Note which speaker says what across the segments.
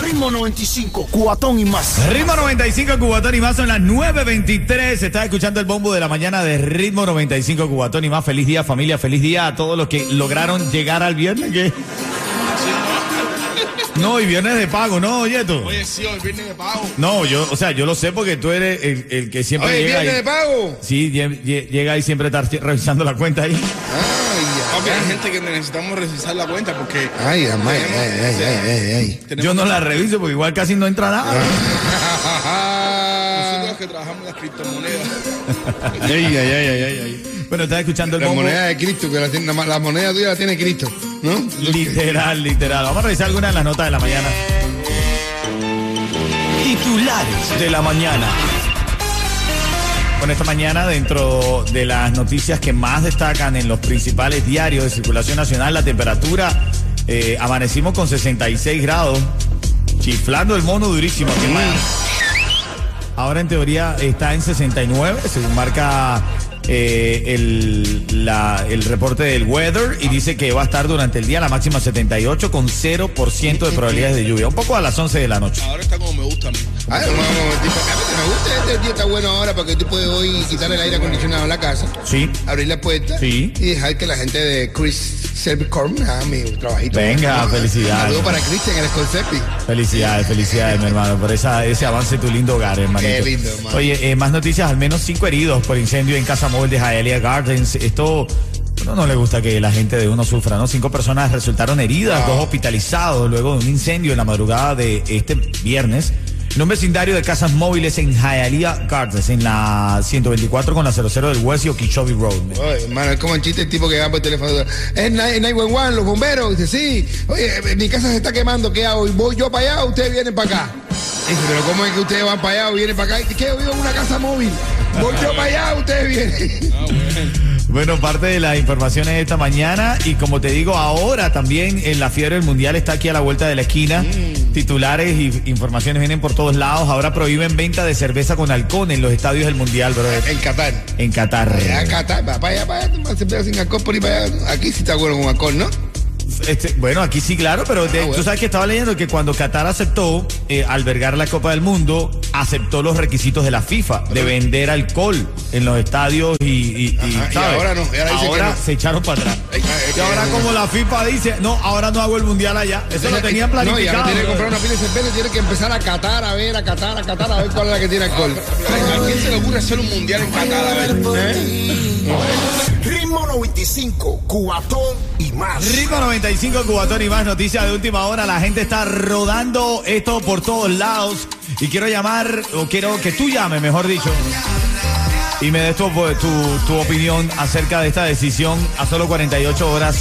Speaker 1: Ritmo 95, cuatón y más.
Speaker 2: Ritmo 95 Cubatón y más son las 9.23. Estás escuchando el bombo de la mañana de Ritmo 95 Cubatón y más. Feliz día familia, feliz día a todos los que lograron llegar al viernes. ¿qué? No, y viernes de pago, ¿no?
Speaker 3: Oye, sí, hoy viernes de pago.
Speaker 2: No, yo, o sea, yo lo sé porque tú eres el, el que siempre
Speaker 3: Oye,
Speaker 2: llega
Speaker 3: viernes de pago.
Speaker 2: Sí, lle- lle- llega ahí siempre estar revisando la cuenta ahí.
Speaker 3: Papi, hay gente que necesitamos revisar la cuenta porque
Speaker 4: Ay, amay, ay, ay, ay, ay, ay.
Speaker 3: tenemos
Speaker 2: Yo no la reviso porque igual casi no entra nada.
Speaker 3: nosotros que trabajamos las criptomonedas.
Speaker 4: Ay, ay, ay, ay, ay, ay.
Speaker 2: Bueno, estás escuchando el
Speaker 4: La
Speaker 2: bombo.
Speaker 4: moneda de Cristo, que la, tiene, más- la moneda tuya la tiene Cristo, ¿no?
Speaker 2: Literal, literal. Vamos a revisar algunas de las notas de la mañana.
Speaker 5: Titulares de la mañana.
Speaker 2: Bueno, esta mañana, dentro de las noticias que más destacan en los principales diarios de circulación nacional, la temperatura, eh, amanecimos con 66 grados, chiflando el mono durísimo aquí en Miami. Ahora en teoría está en 69, según marca eh, el, la- el reporte del weather y dice que va a estar durante el día la máxima 78 con 0% de probabilidades de lluvia, un poco a las 11 de la noche.
Speaker 3: Ahora está como me gusta a mí.
Speaker 4: Ay, vamos, tipo, a me gusta este día está bueno ahora porque tú puedes hoy quitar el aire acondicionado en la casa,
Speaker 2: Sí.
Speaker 4: abrir la puerta
Speaker 2: Sí.
Speaker 4: y dejar que la gente de Chris Servicorn haga mi trabajito.
Speaker 2: Venga, felicidades.
Speaker 4: Saludos para Cristian, el Scorsepi.
Speaker 2: Felicidades, felicidades, mi hermano, por esa, ese avance de tu lindo hogar, hermanito.
Speaker 4: Qué lindo, hermano.
Speaker 2: Oye, eh, más noticias, al menos cinco heridos por incendio en Casa Móvil de Hialeah Gardens. Esto, uno no le gusta que la gente de uno sufra, ¿no? Cinco personas resultaron heridas, dos hospitalizados luego de un incendio en la madrugada de este viernes. En un vecindario de casas móviles en Hialeah Gardens, en la 124 con la 00 del West y Okeechobee Road.
Speaker 4: Oye, hermano, es como el chiste el tipo que va por el teléfono. Es 911, los bomberos. Dice, sí. Oye, mi casa se está quemando. ¿Qué hago? Voy yo para allá, ustedes vienen para acá. Dice, pero ¿cómo es que ustedes van para allá o vienen para acá? ¿Qué? Yo vivo en una casa móvil. Voy yo para allá, ustedes vienen.
Speaker 2: Bueno, parte de las informaciones de esta mañana y como te digo, ahora también en la fiebre del mundial está aquí a la vuelta de la esquina. Titulares y informaciones vienen por todos lados. Ahora prohíben venta de cerveza con alcohol en los estadios del mundial, brother.
Speaker 4: En Qatar.
Speaker 2: En Qatar.
Speaker 4: Allá, Qatar, para allá, para allá, cerveza sin alcohol por ahí para allá. Aquí sí está bueno con alcohol, ¿no?
Speaker 2: Este, bueno, aquí sí, claro, pero de-
Speaker 4: Ah, bueno.
Speaker 2: tú sabes que estaba leyendo que cuando Qatar aceptó eh, albergar la Copa del Mundo, aceptó los requisitos de la FIFA de vender alcohol en los estadios y, y- y,
Speaker 4: Ajá, y
Speaker 2: ¿sabes?
Speaker 4: ahora no, y ahora dice que no.
Speaker 2: se echaron para atrás.
Speaker 4: Ay,
Speaker 2: Y ahora como la FIFA dice, no, ahora no hago el mundial allá. Eso lo tenían
Speaker 4: No, y
Speaker 2: planificado.
Speaker 4: ahora tiene que comprar una pila de cerveza tiene que empezar a catar, a ver, a catar, a catar, a ver cuál es la que tiene alcohol.
Speaker 3: ¿A quién se le ocurre hacer un mundial en Qatar? A ver.
Speaker 1: Ritmo 95, cuatón y más.
Speaker 2: Ritmo 95 Cubatón y más noticias de última hora. La gente está rodando esto por todos lados. Y quiero llamar, o quiero que tú llames, mejor dicho. Y me des tu, tu, tu opinión acerca de esta decisión a solo 48 horas.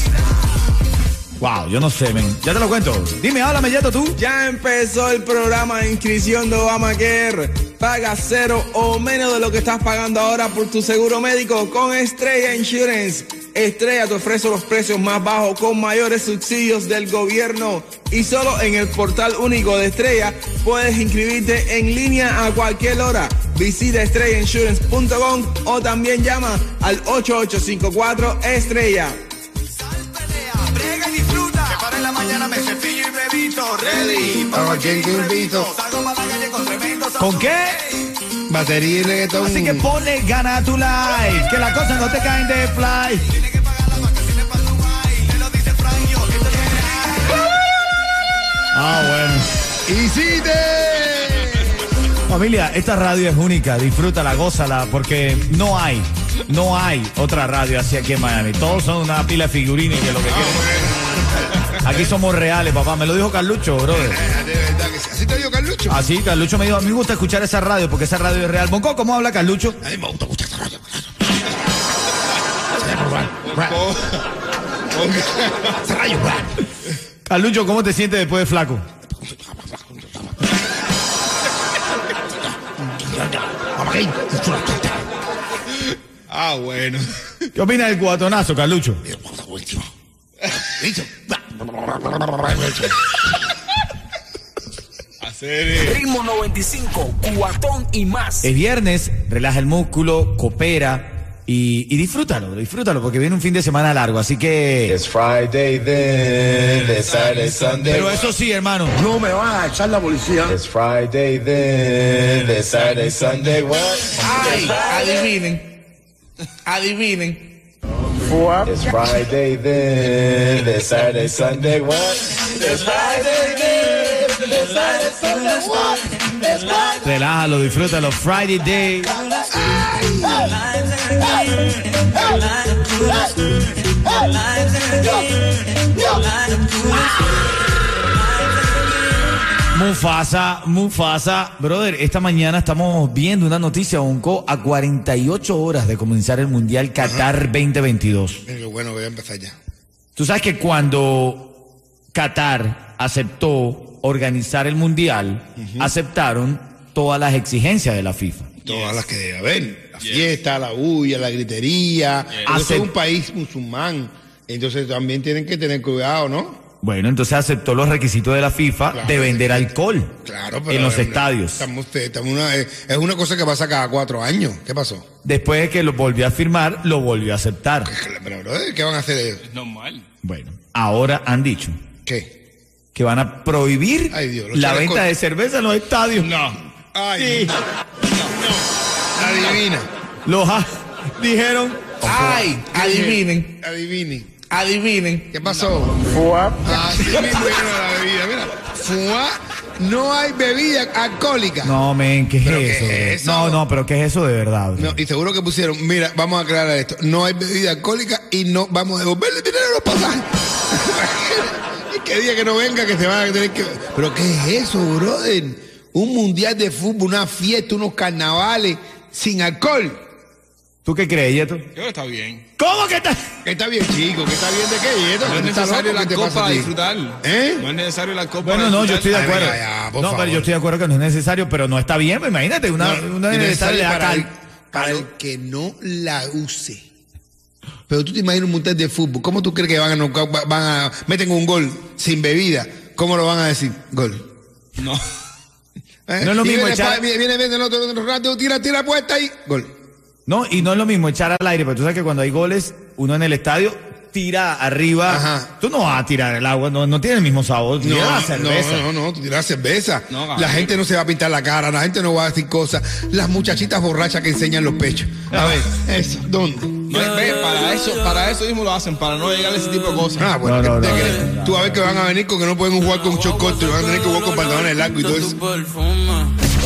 Speaker 2: Wow, yo no sé, men. Ya te lo cuento. Dime, háblame, Yeto, tú.
Speaker 6: Ya empezó el programa de inscripción de Obamacare. Paga cero o menos de lo que estás pagando ahora por tu seguro médico con Estrella Insurance. Estrella te ofrece los precios más bajos con mayores subsidios del gobierno. Y solo en el portal único de Estrella puedes inscribirte en línea a cualquier hora. Visita estrellainsurance.com o también llama al 8854 Estrella.
Speaker 5: Brega y disfruta. Que para en la mañana me cepillo y me visto. Ready.
Speaker 4: Para quien que invito.
Speaker 5: Salgo para la calle con tremendo
Speaker 2: ¿Con qué?
Speaker 4: Batería y reggaetón.
Speaker 2: Así que ponle gana tu like. Que las cosas no te caen de fly. Ah, bueno.
Speaker 4: ¡Y sí te!
Speaker 2: Familia, esta radio es única, disfrútala, gózala, porque no hay, no hay otra radio así aquí en Miami. Todos son una pila de figurines que lo que quieren. Aquí somos reales, papá. Me lo dijo Carlucho, brother.
Speaker 4: De verdad que sí. ¿Así te digo, Carlucho?
Speaker 2: Así, Carlucho me dijo, a mí me gusta escuchar esa radio porque esa radio es real. Bonco, ¿cómo habla Carlucho?
Speaker 4: A mí me gusta escuchar esta radio. Esta radio.
Speaker 2: Carlucho, ¿cómo te sientes después de flaco?
Speaker 3: Ah, bueno.
Speaker 2: ¿Qué opinas del cubatonazo, Carlucho?
Speaker 4: buenísimo. Listo.
Speaker 3: Hacer. eh,
Speaker 1: Ritmo 95, cuatón y más.
Speaker 2: Es viernes, relaja el músculo, coopera y, y disfrútalo, disfrútalo porque viene un fin de semana largo, así que...
Speaker 7: It's Friday then, it's Saturday, Sunday.
Speaker 2: Pero eso sí, hermano,
Speaker 1: No me vas a echar la policía.
Speaker 7: It's Friday then, it's Saturday, Sunday. What?
Speaker 6: Ay, adivinen. Adivinen.
Speaker 7: It's Friday then, it's Saturday, Sunday. What? It's Friday then, it's Saturday, Sunday. What? It's Friday.
Speaker 2: relájalo, disfrútalo, Friday Day. Mufasa, Mufasa, brother, esta mañana estamos viendo una noticia, Bonco, a 48 horas de comenzar el Mundial Qatar 2022.
Speaker 4: Qué bueno, voy a empezar ya.
Speaker 2: Tú sabes que cuando Qatar aceptó organizar el Mundial, aceptaron todas las exigencias de la FIFA.
Speaker 4: Todas las que debe haber. La fiesta, la bulla, la gritería.
Speaker 2: Acep-
Speaker 4: es un país musulmán. Entonces también tienen que tener cuidado, ¿no?
Speaker 2: Bueno, entonces aceptó los requisitos de la FIFA
Speaker 4: Claro,
Speaker 2: de vender alcohol
Speaker 4: Claro, pero.
Speaker 2: en los estadios.
Speaker 4: Estamos, estamos una- eh, es una cosa que pasa cada cuatro años. ¿Qué pasó?
Speaker 2: Después de que lo volvió a firmar, lo volvió a aceptar.
Speaker 4: Pero, brother, ¿qué van a hacer ellos?
Speaker 3: Normal.
Speaker 2: Bueno, ahora han dicho
Speaker 4: ¿Qué?
Speaker 2: que van a prohibir
Speaker 4: Ay, Dios, los
Speaker 2: la
Speaker 4: chalecos-
Speaker 2: venta de cerveza en los estadios.
Speaker 3: No.
Speaker 4: Ay,
Speaker 2: Sí.
Speaker 4: adivina.
Speaker 2: Los ha- dijeron
Speaker 6: Ay, adivinen.
Speaker 4: Adivine.
Speaker 6: Adivinen.
Speaker 4: ¿Qué pasó? Así mismo era la bebida. Mira, fuá, no hay bebida alcohólica.
Speaker 2: No, men, ¿qué es,
Speaker 4: ¿Pero qué
Speaker 2: eso?
Speaker 4: es eso?
Speaker 2: No, no, pero ¿qué es eso de verdad?
Speaker 4: No, y seguro que pusieron, mira, vamos a aclarar esto, no hay bebida alcohólica y no vamos a devolverle dinero a los pasajes. que día que no venga que se van a tener que... Pero ¿qué es eso, brother? Un mundial de fútbol, una fiesta, unos carnavales sin alcohol.
Speaker 2: ¿Tú qué crees, Yeto?
Speaker 3: Yo creo que está bien.
Speaker 2: ¿Cómo que está?
Speaker 4: Que está bien, chico, que está bien de qué, ¿Y esto?
Speaker 3: No es
Speaker 4: ¿Tú estás
Speaker 3: necesario la
Speaker 4: ¿Qué te
Speaker 3: copa
Speaker 4: a
Speaker 3: disfrutar.
Speaker 4: ¿Eh?
Speaker 3: No es necesario la copa
Speaker 2: Bueno, no, yo estoy de
Speaker 4: Ay,
Speaker 2: acuerdo.
Speaker 4: mira, ya, por
Speaker 2: no,
Speaker 4: favor.
Speaker 2: pero yo estoy de acuerdo que no es necesario, pero no está bien, pues imagínate, una,
Speaker 4: No,
Speaker 2: una
Speaker 4: es
Speaker 2: necesaria
Speaker 4: para, el,
Speaker 2: cal-
Speaker 4: el que no la use. Pero tú te imaginas un mundial de fútbol, ¿cómo tú crees que van a, van a meten un gol sin bebida? ¿Cómo lo van a decir? Gol.
Speaker 3: No.
Speaker 4: ¿Eh?
Speaker 2: No es lo
Speaker 4: Y
Speaker 2: mismo
Speaker 4: viene,
Speaker 2: echar-
Speaker 4: viene, viene, viene el otro, otro rato, tira, tira puesta ahí, gol.
Speaker 2: No, y no es lo mismo echar al aire, pero tú sabes que cuando hay goles, uno en el estadio tira arriba.
Speaker 4: Ajá.
Speaker 2: Tú no vas a tirar el agua, no, no tiene el mismo sabor. Tira la cerveza.
Speaker 4: no, no, no, tú tiras cerveza.
Speaker 3: No,
Speaker 4: la gente no se va a pintar la cara, la gente no va a decir cosas. Las muchachitas borrachas que enseñan los pechos. A ver, eso, ¿dónde?
Speaker 3: No, ve, para eso, para eso mismo lo hacen, para no llegar a ese tipo de cosas.
Speaker 4: Ah, bueno,
Speaker 2: No, no,
Speaker 4: ¿qué te
Speaker 2: no,
Speaker 4: crees?
Speaker 2: no, no,
Speaker 4: tú a ver que van a venir con que no pueden jugar con y van a tener que jugar con pantalones largos y todo eso.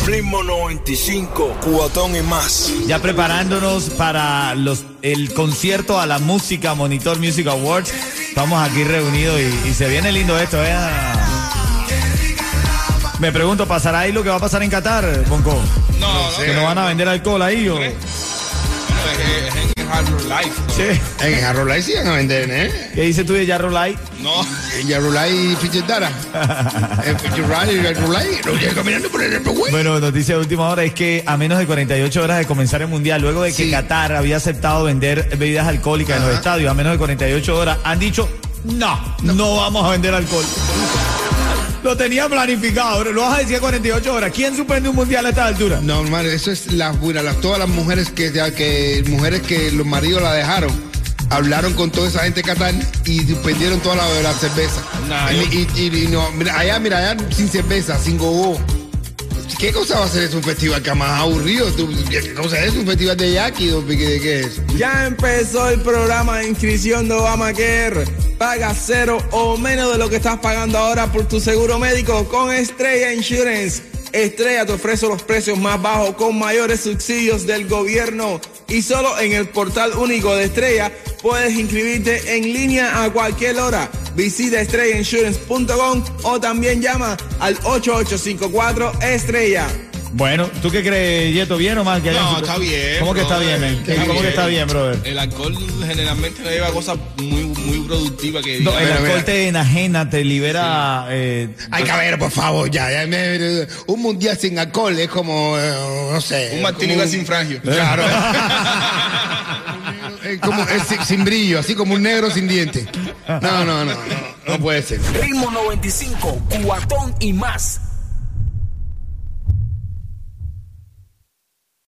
Speaker 1: Ritmo 95, cuatón y más.
Speaker 2: Ya preparándonos para los, el concierto a la música Monitor Music Awards. Estamos aquí reunidos y, y se viene lindo esto, ¿eh? Me pregunto, ¿pasará ahí lo que va a pasar en Qatar, Bonco?
Speaker 3: No, no,
Speaker 4: sé.
Speaker 2: ¿Que no van a vender alcohol ahí o...?
Speaker 3: Bueno, es, es en Life. ¿no?
Speaker 2: Sí.
Speaker 4: En Jarrolay sí van a vender, ¿eh?
Speaker 2: ¿Qué dices tú de Jarro Light?
Speaker 3: No.
Speaker 4: En Jarrolay y Fichitara. En Fichitara y Jarrolay. Lo llegan caminando por el aeropuerto.
Speaker 2: Bueno, noticia de última hora es que a menos de 48 horas de comenzar el Mundial, luego de que
Speaker 4: Sí.
Speaker 2: Qatar había aceptado vender bebidas alcohólicas en los estadios, a menos de 48 horas, han dicho, no, no, vamos a vender alcohol. Lo tenía planificado, lo vas a decir a 48 horas. ¿Quién suspende un Mundial a esta altura?
Speaker 4: No, hermano, eso es. Las, todas las mujeres que, que mujeres que los maridos la dejaron. Hablaron con toda esa gente de Qatar y suspendieron toda la, la cerveza.
Speaker 3: Nah,
Speaker 4: y,
Speaker 3: yo-
Speaker 4: y- y- y no, mira, allá, mira, allá sin cerveza, sin gogo. ¿Qué cosa va a ser eso? Un festival que más aburrido. ¿Qué cosa es? ¿Un festival de yaqui? ¿De qué, qué es?
Speaker 6: Ya empezó el programa de inscripción de Obamacare. Paga cero o menos de lo que estás pagando ahora por tu seguro médico con Estrella Insurance. Estrella te ofrece los precios más bajos con mayores subsidios del gobierno. Y solo en el portal único de Estrella puedes inscribirte en línea a cualquier hora. Visita estrellainsurance.com o también llama al 8854 Estrella.
Speaker 2: Bueno, ¿tú qué crees, Yeto? ¿Bien o mal? Que
Speaker 3: No, está bien.
Speaker 2: ¿Cómo que está bien, men?
Speaker 3: Está
Speaker 2: ¿Cómo que está bien, brother?
Speaker 3: El alcohol generalmente no lleva cosas muy, muy productivas que
Speaker 2: No, el alcohol
Speaker 4: mira.
Speaker 2: te enajena, te libera... eh,
Speaker 4: Ay, caballero, por favor, ya. ya me- un mundial sin alcohol es como, eh, no sé.
Speaker 3: Un martini
Speaker 4: como
Speaker 3: sin frangio.
Speaker 4: Claro. Como, es sin- sin brillo, así como un negro sin dientes. No, no, no, no, no puede ser.
Speaker 8: Ritmo 95, cuatón y más.